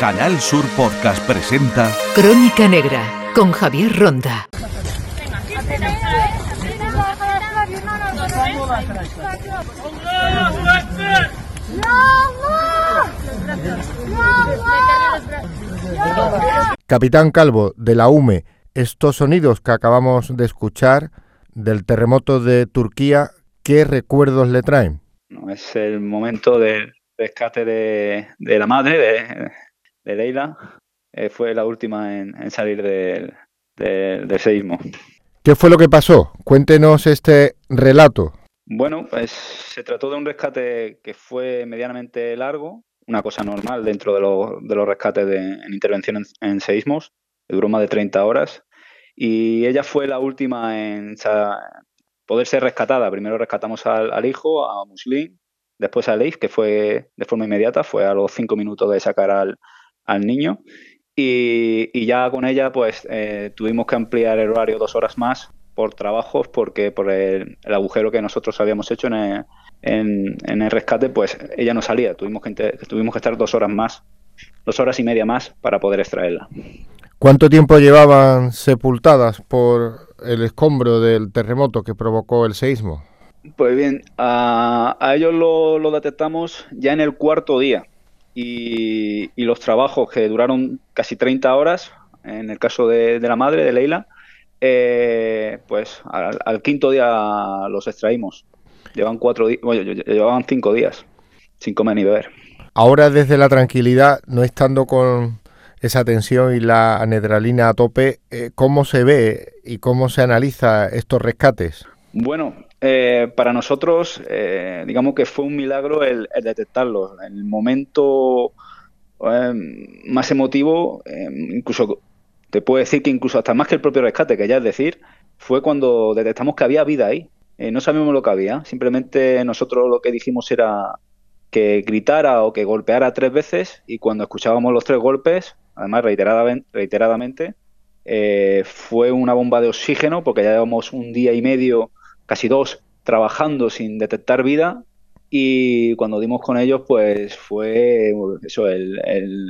Canal Sur Podcast presenta Crónica Negra con Javier Ronda. Capitán Calvo de la UME, estos sonidos que acabamos de escuchar del terremoto de Turquía, ¿qué recuerdos le traen? es el momento del rescate de, la madre, de, Leila. Eh, fue la última en, salir del, del, seísmo. ¿Qué fue lo que pasó? Cuéntenos este relato. Bueno, pues se trató de un rescate que fue medianamente largo, una cosa normal dentro de, los rescates de, en intervención en, seísmos, duró más de 30 horas, y ella fue la última en poder ser rescatada. Primero rescatamos al, hijo, a Muslin, después a Leif, que fue de forma inmediata, fue a los cinco minutos de sacar al, niño, y, ya con ella pues eh, tuvimos que ampliar el horario dos horas más por trabajos, porque por el, agujero que nosotros habíamos hecho en el, rescate, pues ella no salía. Tuvimos que, tuvimos que estar dos horas más, dos horas y media más para poder extraerla. ¿Cuánto tiempo llevaban sepultadas por el escombro del terremoto que provocó el seísmo? Pues bien, a, ellos lo, detectamos ya en el cuarto día y, los trabajos que duraron casi 30 horas, en el caso de la madre, de Leila, eh, pues al, quinto día los extraímos. Llevan cuatro días, llevaban cinco días sin comer ni beber. Ahora desde la tranquilidad, no estando con esa tensión y la anedralina a tope, eh, ¿cómo se ve y cómo se analiza estos rescates? Bueno, eh, para nosotros, digamos que fue un milagro el, detectarlos. En el momento más emotivo, incluso te puedo decir que incluso hasta más que el propio rescate, que ya es decir, fue cuando detectamos que había vida ahí. Eh, no sabíamos lo que había, simplemente nosotros lo que dijimos era que gritara o que golpeara tres veces y cuando escuchábamos los tres golpes, además reiteradamente, eh, fue una bomba de oxígeno porque ya llevamos un día y medio, casi dos, trabajando sin detectar vida y cuando dimos con ellos pues fue eso el, el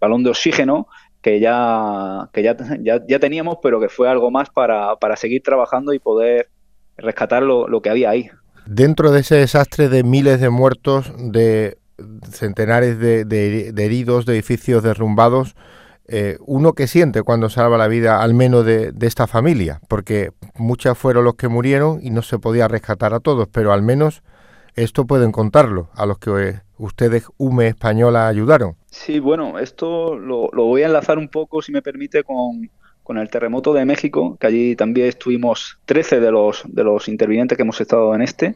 balón de oxígeno que ya, que ya, ya, teníamos, pero que fue algo más para, para seguir trabajando y poder rescatar lo, lo, que había ahí. Dentro de ese desastre de miles de muertos, de centenares de, de, heridos, de edificios derrumbados, eh, uno que siente cuando salva la vida al menos de, esta familia, porque muchas fueron los que murieron y no se podía rescatar a todos, pero al menos esto pueden contarlo a los que eh, ustedes, UME Española, ayudaron. Sí, bueno, esto lo, voy a enlazar un poco, si me permite, con, el terremoto de México, que allí también estuvimos 13 de los, de los intervinientes que hemos estado en este.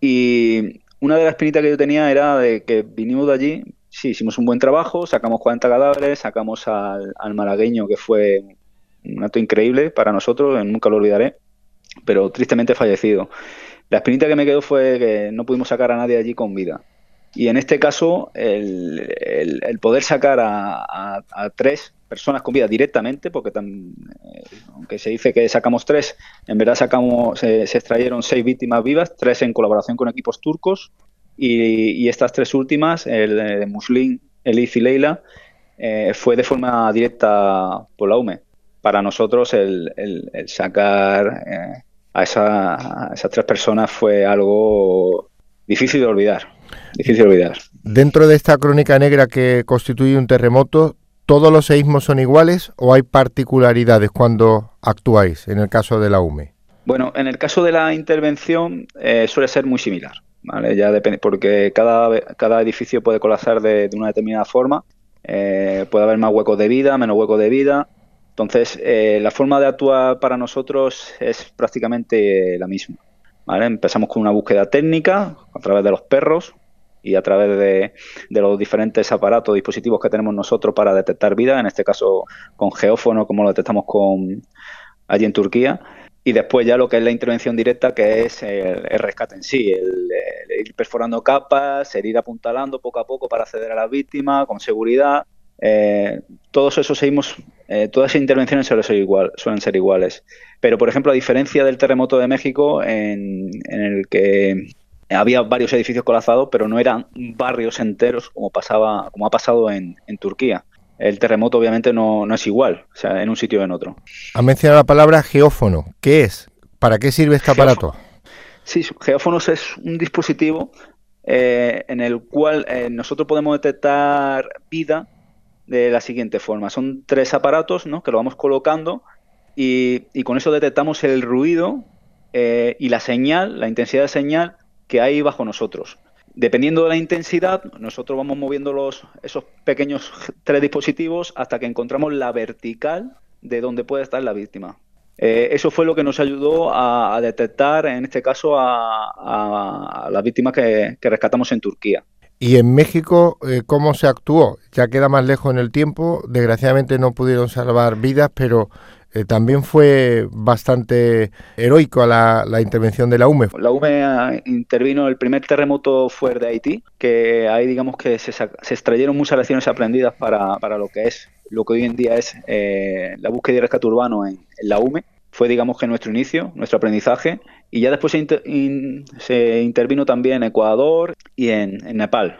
Y una de las espinitas que yo tenía era de que vinimos de allí, sí, hicimos un buen trabajo, sacamos 40 cadáveres, sacamos al, al malagueño, que fue un acto increíble para nosotros, nunca lo olvidaré, pero tristemente fallecido. La espinita que me quedó fue que no pudimos sacar a nadie allí con vida. Y en este caso, el, poder sacar a, tres personas con vida directamente, porque eh, aunque se dice que sacamos tres, en verdad sacamos, se, extrayeron seis víctimas vivas, tres en colaboración con equipos turcos, y, estas tres últimas, el de Muslin, Elif y Leila, eh, fue de forma directa por la UME. Para nosotros el, sacar eh, a, esas tres personas fue algo difícil de olvidar. Difícil de olvidar. Dentro de esta crónica negra que constituye un terremoto, ¿todos los seísmos son iguales o hay particularidades cuando actuáis, en el caso de la UME? Bueno, en el caso de la intervención eh, suele ser muy similar, ¿vale? Ya depende, porque cada, cada edificio puede colapsar de, una determinada forma, eh, puede haber más huecos de vida, menos huecos de vida, entonces, eh, la forma de actuar para nosotros es prácticamente la misma. Empezamos con una búsqueda técnica a través de los perros y a través de, los diferentes aparatos, dispositivos que tenemos nosotros para detectar vida, en este caso con geófono, como lo detectamos con allí en Turquía. Y después ya lo que es la intervención directa, que es el, rescate en sí, el, ir perforando capas, el ir apuntalando poco a poco para acceder a la víctima con seguridad eh, todos esos seguimos, eh, todas esas intervenciones suelen ser, iguales. Pero, por ejemplo, a diferencia del terremoto de México, en, el que había varios edificios colapsados, pero no eran barrios enteros como pasaba, como ha pasado en, Turquía. El terremoto obviamente no, es igual, o sea, en un sitio o en otro. Ha mencionado la palabra geófono. ¿Qué es? ¿Para qué sirve este aparato? Sí, geófonos es un dispositivo eh, en el cual eh, nosotros podemos detectar vida de la siguiente forma. Son tres aparatos ¿no? que lo vamos colocando y, con eso detectamos el ruido eh, y la señal, la intensidad de señal que hay bajo nosotros. Dependiendo de la intensidad, nosotros vamos moviendo los, esos pequeños tres dispositivos hasta que encontramos la vertical de donde puede estar la víctima. Eh, eso fue lo que nos ayudó a, detectar, en este caso, a, la víctima que, rescatamos en Turquía. ¿Y en México eh, cómo se actuó? Ya queda más lejos en el tiempo, desgraciadamente no pudieron salvar vidas, pero eh, también fue bastante heroico la, la, intervención de la UME. La UME ah, intervino, el primer terremoto fue de Haití, que ahí digamos que se, se extrayeron muchas lecciones aprendidas para, para, lo que es, lo que hoy en día es eh, la búsqueda y rescate urbano en, la UME. Fue digamos que nuestro inicio, nuestro aprendizaje, y ya después se, intervino también en Ecuador y en, Nepal.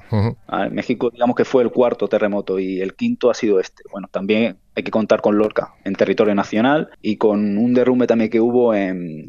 Ah, México digamos que fue el cuarto terremoto y el quinto ha sido este. Bueno, también hay que contar con Lorca en territorio nacional y con un derrumbe también que hubo en,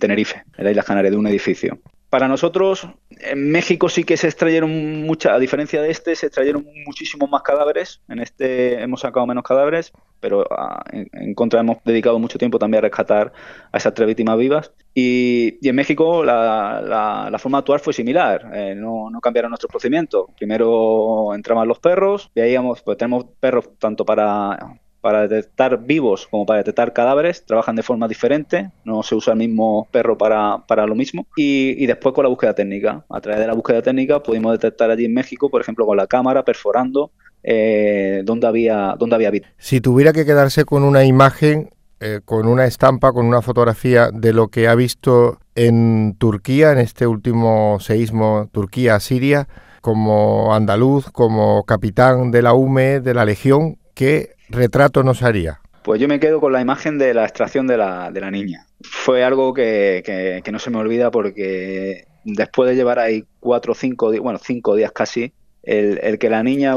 Tenerife, en la isla Canaria, de un edificio. Para nosotros, en México sí que se extrayeron muchas, a diferencia de este, se extrayeron muchísimos más cadáveres. En este hemos sacado menos cadáveres, pero ah, en, contra hemos dedicado mucho tiempo también a rescatar a esas tres víctimas vivas. Y, en México la, forma de actuar fue similar, eh, no, cambiaron nuestros procedimientos. Primero entraban los perros, veíamos, pues tenemos perros tanto para para detectar vivos como para detectar cadáveres, trabajan de forma diferente, no se usa el mismo perro para, para lo mismo. Y, después con la búsqueda técnica, a través de la búsqueda técnica pudimos detectar allí en México, por ejemplo, con la cámara perforando eh, dónde había, dónde había vida. Si tuviera que quedarse con una imagen, eh, con una estampa, con una fotografía de lo que ha visto en Turquía, en este último seísmo Turquía-Siria, como andaluz, como capitán de la UME, de la Legión, ¿qué retrato nos haría? Pues yo me quedo con la imagen de la extracción de la, de la niña. Fue algo que, no se me olvida porque después de llevar ahí cuatro o cinco días, bueno, cinco días casi, el, que la niña,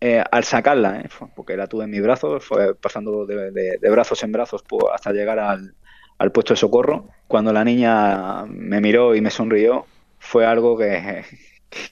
eh, al sacarla, eh, porque la tuve en mis brazos, fue pasando de, brazos en brazos pues, hasta llegar al, puesto de socorro, cuando la niña me miró y me sonrió, fue algo que,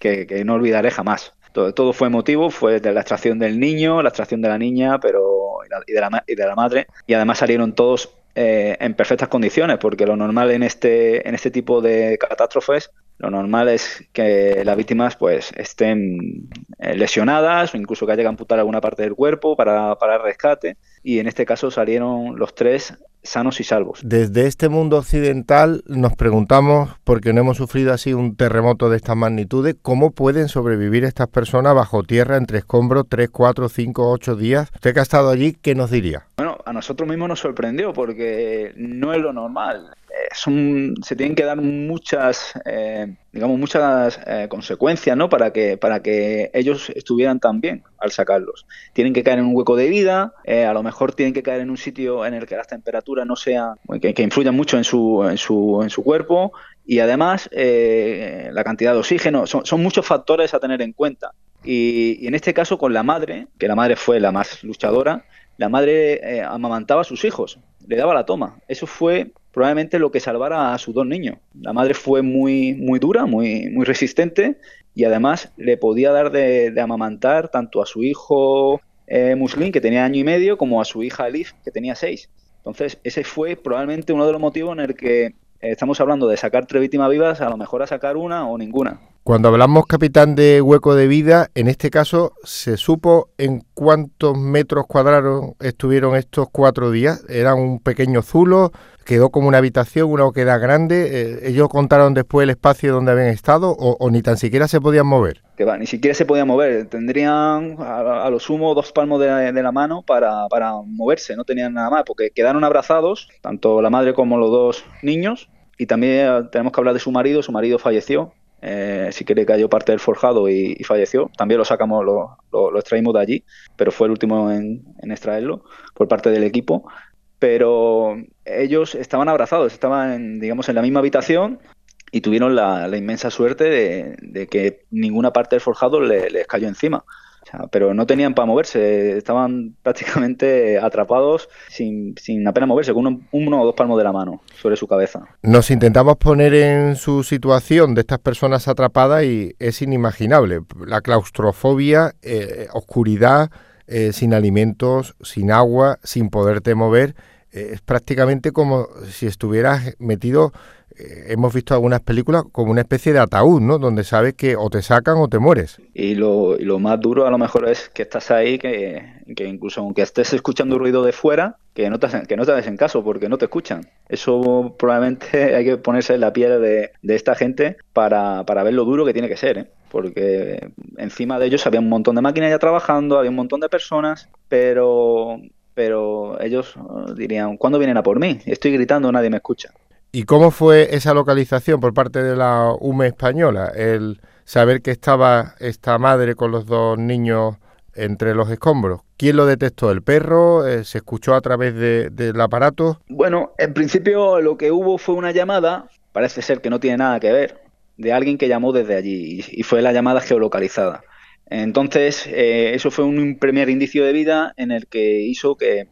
que no olvidaré jamás. Todo, fue emotivo, fue de la extracción del niño, la extracción de la niña, pero y de la, y de la madre. Y además salieron todos eh, en perfectas condiciones, porque lo normal en este, en este tipo de catástrofes, lo normal es que las víctimas pues estén eh, lesionadas o incluso que haya que amputar alguna parte del cuerpo para, para el rescate. Y en este caso salieron los tres sanos y salvos. Desde este mundo occidental nos preguntamos, porque no hemos sufrido así un terremoto de estas magnitudes, ¿cómo pueden sobrevivir estas personas bajo tierra entre escombros 3, 4, 5, 8 días? Usted que ha estado allí, ¿qué nos diría? A nosotros mismos nos sorprendió porque no es lo normal. Eh, son, se tienen que dar muchas, eh, digamos, muchas eh, consecuencias, ¿no? Para que, para que ellos estuvieran tan bien al sacarlos. Tienen que caer en un hueco de vida, a lo mejor tienen que caer en un sitio en el que las temperaturas no sean, que, influyan mucho en su, en su, en su cuerpo y además la cantidad de oxígeno. Son, son, muchos factores a tener en cuenta. Y, y en este caso con la madre, que la madre fue la más luchadora, la madre amamantaba a sus hijos, le daba la toma. Eso fue probablemente lo que salvara a sus dos niños. La madre fue muy, muy dura, muy, muy resistente y además le podía dar de, amamantar tanto a su hijo eh, que tenía año y medio, como a su hija Elif, que tenía seis. Entonces, ese fue probablemente uno de los motivos en el que eh, estamos hablando de sacar tres víctimas vivas, a lo mejor a sacar una o ninguna. Cuando hablamos, capitán, de hueco de vida, en este caso, ¿se supo en cuántos metros cuadrados estuvieron estos cuatro días? ¿Era un pequeño zulo? quedó como una habitación, una queda grande. Eh, ellos contaron después el espacio donde habían estado o, ni tan siquiera se podían mover. Que va, ni siquiera se podían mover. Tendrían a, lo sumo dos palmos de, la mano para, moverse, no tenían nada más, porque quedaron abrazados, tanto la madre como los dos niños. Y también tenemos que hablar de su marido, su marido falleció. Eh, sí que le cayó parte del forjado y, falleció. También lo sacamos, lo, lo, extraímos de allí, pero fue el último en, en extraerlo por parte del equipo pero ellos estaban abrazados, estaban, digamos, en la misma habitación y tuvieron la, inmensa suerte de, que ninguna parte del forjado les cayó encima. Pero no tenían para moverse, estaban prácticamente atrapados sin, sin apenas moverse, con uno, o dos palmos de la mano sobre su cabeza. Nos intentamos poner en su situación de estas personas atrapadas y es inimaginable. La claustrofobia, eh, oscuridad, eh, sin alimentos, sin agua, sin poderte mover. Eh, es prácticamente como si estuvieras metido eh, hemos visto algunas películas como una especie de ataúd, ¿no? Donde sabes que o te sacan o te mueres. Y lo, más duro a lo mejor es que estás ahí, que, incluso aunque estés escuchando ruido de fuera, que no, te, que no te en caso porque no te escuchan. Eso probablemente hay que ponerse en la piel de, esta gente para, para, ver lo duro que tiene que ser, ¿eh? porque encima de ellos había un montón de máquinas ya trabajando, había un montón de personas, pero pero ellos eh, dirían, ¿cuándo vienen a por mí? Estoy gritando, nadie me escucha. ¿Y cómo fue esa localización por parte de la UME española? El saber que estaba esta madre con los dos niños entre los escombros. ¿Quién lo detectó? ¿El perro? Eh, ¿Se escuchó a través del aparato? Bueno, en principio lo que hubo fue una llamada, parece ser que no tiene nada que ver, de alguien que llamó desde allí y fue la llamada geolocalizada. Entonces, eh, eso fue un primer indicio de vida en el que hizo que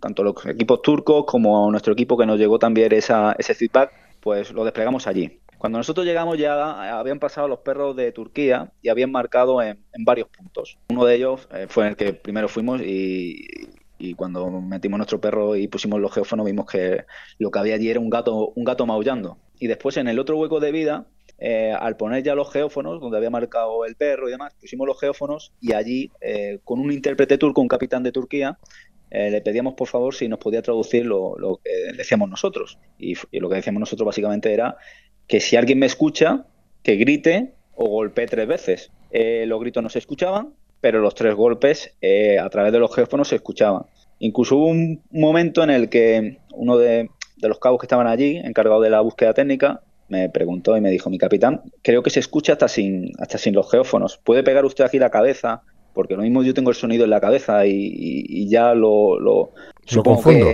tanto los equipos turcos como nuestro equipo que nos llegó también esa, ese feedback, pues lo desplegamos allí. Cuando nosotros llegamos ya habían pasado los perros de Turquía y habían marcado en, varios puntos. Uno de ellos eh, fue el que primero fuimos y, cuando metimos nuestro perro y pusimos los geófonos vimos que lo que había allí era un gato, un gato maullando. Y después en el otro hueco de vida, eh, al poner ya los geófonos, donde había marcado el perro y demás, pusimos los geófonos y allí, eh, con un intérprete turco, un capitán de Turquía, eh, le pedíamos por favor si nos podía traducir lo, que decíamos nosotros. Y, lo que decíamos nosotros básicamente era que si alguien me escucha, que grite o golpee tres veces. Los gritos no se escuchaban, pero los tres golpes a través de los geófonos se escuchaban. Incluso hubo un momento en el que uno de, de los cabos que estaban allí, encargado de la búsqueda técnica, me preguntó y me dijo, mi capitán, creo que se escucha hasta sin, hasta sin los geófonos. ¿Puede pegar usted aquí la cabeza porque lo mismo yo tengo el sonido en la cabeza y, ya lo, lo, confundo.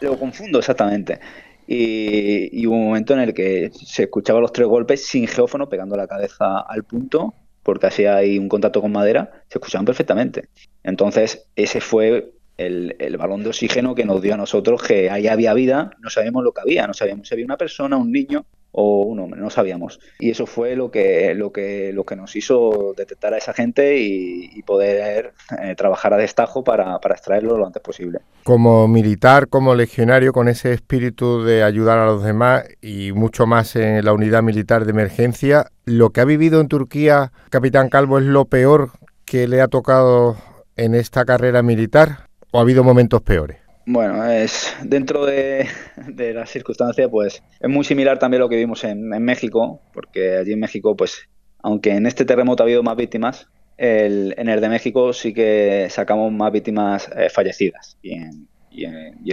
Lo confundo exactamente. Y, hubo un momento en el que se escuchaban los tres golpes sin geófono pegando la cabeza al punto, porque así hay un contacto con madera, se escuchaban perfectamente. Entonces, ese fue el, balón de oxígeno que nos dio a nosotros que ahí había vida, no sabíamos lo que había, no sabíamos si había una persona, un niño, o un hombre, no sabíamos. Y eso fue lo que, lo que, lo que nos hizo detectar a esa gente y, poder eh, trabajar a destajo para, para, extraerlo lo antes posible. Como militar, como legionario, con ese espíritu de ayudar a los demás y mucho más en la unidad militar de emergencia, ¿lo que ha vivido en Turquía, Capitán Calvo, es lo peor que le ha tocado en esta carrera militar o ha habido momentos peores? Bueno, es dentro de, las circunstancias, pues es muy similar también a lo que vimos en, México, porque allí en México, pues, aunque en este terremoto ha habido más víctimas, en el de México sí que sacamos más víctimas eh, fallecidas y en,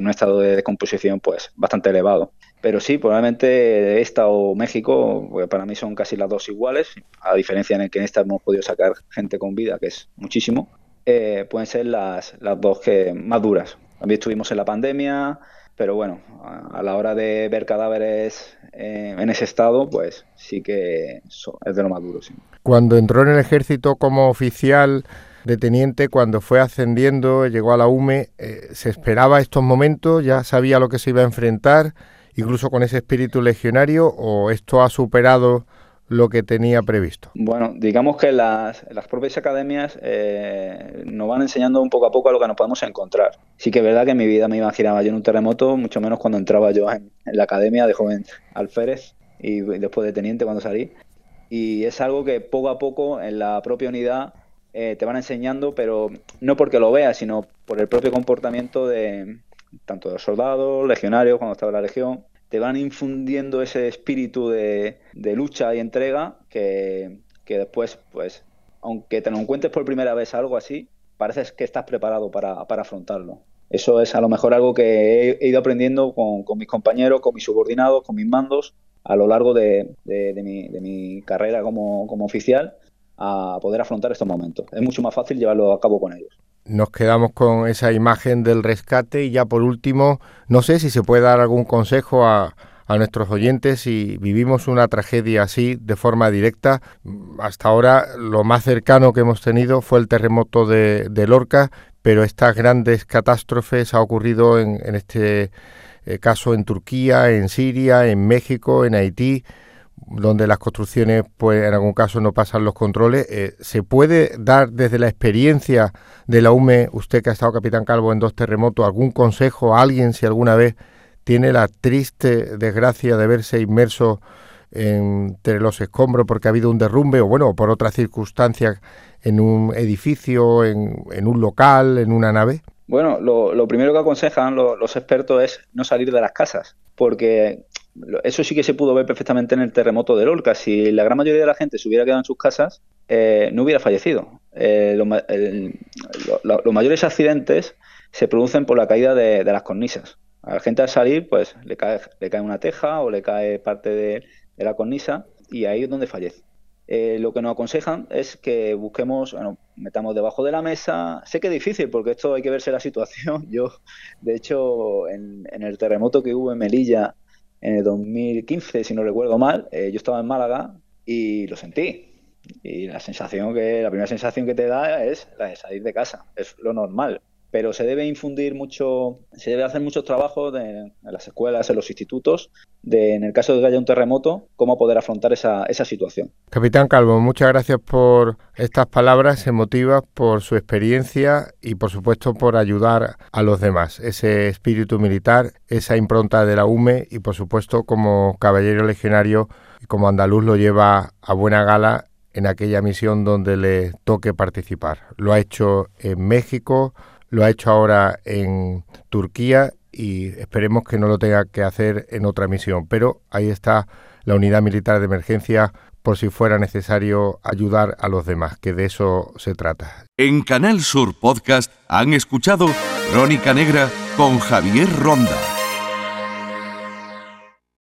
un estado de decomposición, pues, bastante elevado. Pero sí, probablemente esta o México, porque para mí son casi las dos iguales, a diferencia en el que en esta hemos podido sacar gente con vida, que es muchísimo, eh, pueden ser las, las dos que más duras también estuvimos en la pandemia, pero bueno, a, la hora de ver cadáveres eh, en ese estado, pues sí que es de lo más duro. Cuando entró en el ejército como oficial de teniente, cuando fue ascendiendo, llegó a la UME, eh, ¿se esperaba estos momentos? ¿Ya sabía lo que se iba a enfrentar, incluso con ese espíritu legionario, o esto ha superado lo que tenía previsto? Bueno, digamos que las, las propias academias eh, nos van enseñando un poco a poco a lo que nos podemos encontrar. Sí que es verdad que en mi vida me imaginaba yo en un terremoto, mucho menos cuando entraba yo en, la academia de joven alférez y después de teniente cuando salí. Y es algo que poco a poco en la propia unidad eh, te van enseñando, pero no porque lo veas, sino por el propio comportamiento de tanto de los soldados, legionarios, cuando estaba la legión, te van infundiendo ese espíritu de, lucha y entrega que, después, pues, aunque te lo encuentres por primera vez algo así, pareces que estás preparado para, afrontarlo. Eso es a lo mejor algo que he, ido aprendiendo con, mis compañeros, con mis subordinados, con mis mandos a lo largo de, mi, carrera como oficial a poder afrontar estos momentos. Es mucho más fácil llevarlo a cabo con ellos nos quedamos con esa imagen del rescate y ya por último, no sé si se puede dar algún consejo a, a nuestros oyentes si vivimos una tragedia así de forma directa. Hasta ahora lo más cercano que hemos tenido fue el terremoto de, Lorca, pero estas grandes catástrofes ha ocurrido en, este eh, caso en Turquía, en Siria, en México, en Haití donde las construcciones, pues en algún caso no pasan los controles. Eh, ¿Se puede dar desde la experiencia de la UME, usted que ha estado capitán Calvo en dos terremotos, algún consejo a alguien si alguna vez tiene la triste desgracia de verse inmerso entre los escombros porque ha habido un derrumbe o bueno, por otras circunstancias en un edificio, en, en un local, en una nave? Bueno, lo, primero que aconsejan los expertos es no salir de las casas, porque eso sí que se pudo ver perfectamente en el terremoto de Lorca. Si la gran mayoría de la gente se hubiera quedado en sus casas, eh, no hubiera fallecido. Eh, los mayores accidentes se producen por la caída de, las cornisas. A la gente al salir, pues le cae, le cae una teja o le cae parte de, la cornisa y ahí es donde fallece. Eh, lo que nos aconsejan es que busquemos, bueno, metamos debajo de la mesa. Sé que es difícil porque esto hay que verse la situación. Yo, de hecho, en el terremoto que hubo en Melilla en el 2015, si no recuerdo mal, eh, yo estaba en Málaga y lo sentí. Y la sensación que, la primera sensación que te da es la de salir de casa, es lo normal. Pero se debe infundir mucho, se debe hacer muchos trabajos en las escuelas, en los institutos, de, en el caso de que haya un terremoto, cómo poder afrontar esa, esa situación. Capitán Calvo, muchas gracias por estas palabras emotivas, por su experiencia y por supuesto por ayudar a los demás. Ese espíritu militar, esa impronta de la UME y por supuesto como caballero legionario y como andaluz lo lleva a buena gala en aquella misión donde le toque participar. Lo ha hecho en México, lo ha hecho ahora en Turquía y esperemos que no lo tenga que hacer en otra misión. Pero ahí está la unidad militar de emergencia por si fuera necesario ayudar a los demás, que de eso se trata. En Canal Sur Podcast han escuchado Crónica Negra con Javier Ronda.